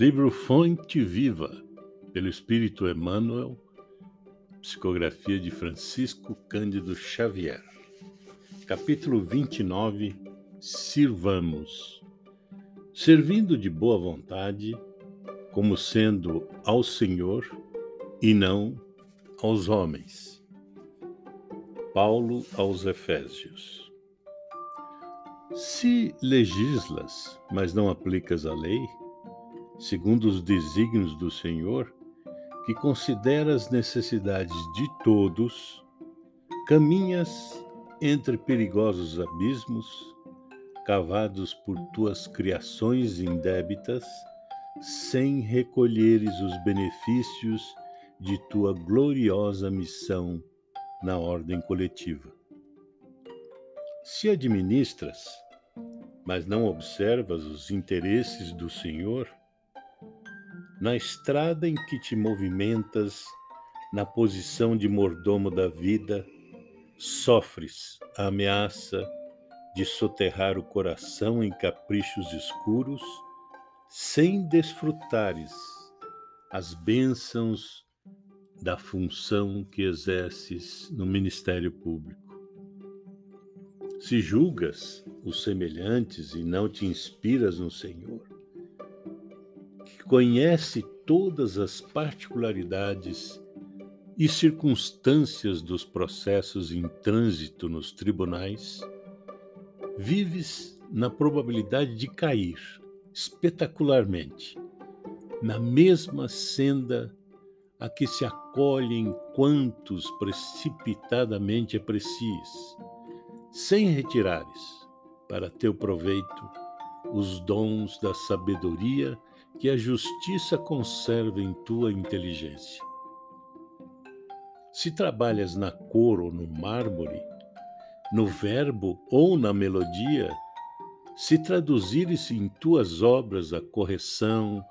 Livro Fonte Viva, pelo Espírito Emmanuel, psicografia de Francisco Cândido Xavier. Capítulo 29 Sirvamos. Servindo de boa vontade, como sendo ao Senhor e não aos homens. Paulo aos Efésios. Se legislas, mas não aplicas a lei, segundo os desígnios do Senhor, que considera as necessidades de todos, caminhas entre perigosos abismos, cavados por tuas criações indébitas, sem recolheres os benefícios de tua gloriosa missão na ordem coletiva. Se administras, mas não observas os interesses do Senhor, na estrada em que te movimentas, na posição de mordomo da vida, sofres a ameaça de soterrar o coração em caprichos escuros, sem desfrutares as bênçãos da função que exerces no ministério público. Se julgas os semelhantes e não te inspiras no Senhor, conhece todas as particularidades e circunstâncias dos processos em trânsito nos tribunais, vives na probabilidade de cair espetacularmente na mesma senda a que se acolhem quantos precipitadamente aprecies, sem retirares, para teu proveito, os dons da sabedoria que a justiça conserve em tua inteligência. Se trabalhas na cor ou no mármore, no verbo ou na melodia, se traduzires em tuas obras a correção,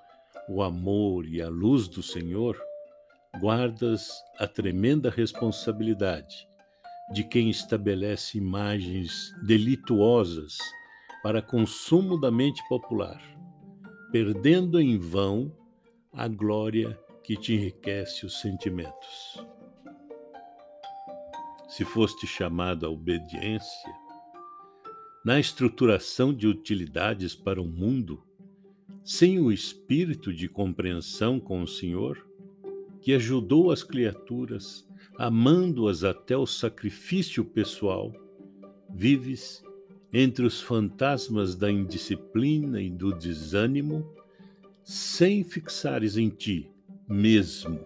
o amor e a luz do Senhor, guardas a tremenda responsabilidade de quem estabelece imagens delituosas para consumo da mente popular perdendo em vão a glória que te enriquece os sentimentos. Se foste chamado à obediência, na estruturação de utilidades para o mundo, sem o espírito de compreensão com o Senhor, que ajudou as criaturas, amando-as até o sacrifício pessoal, vives entre os fantasmas da indisciplina e do desânimo, sem fixares em ti mesmo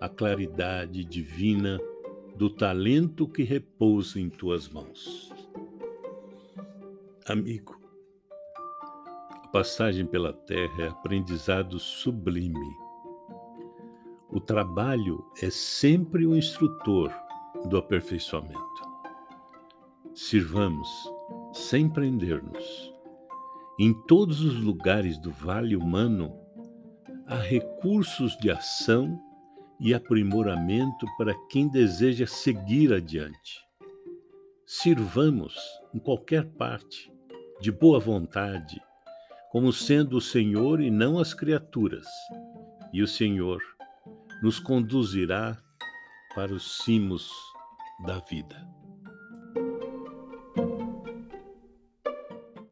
a claridade divina do talento que repousa em tuas mãos. Amigo, a passagem pela terra é aprendizado sublime. O trabalho é sempre o instrutor do aperfeiçoamento. Sirvamos sem prender-nos. Em todos os lugares do vale humano, há recursos de ação e aprimoramento para quem deseja seguir adiante. Sirvamos em qualquer parte, de boa vontade, como sendo o Senhor e não as criaturas, e o Senhor nos conduzirá para os cimos da vida.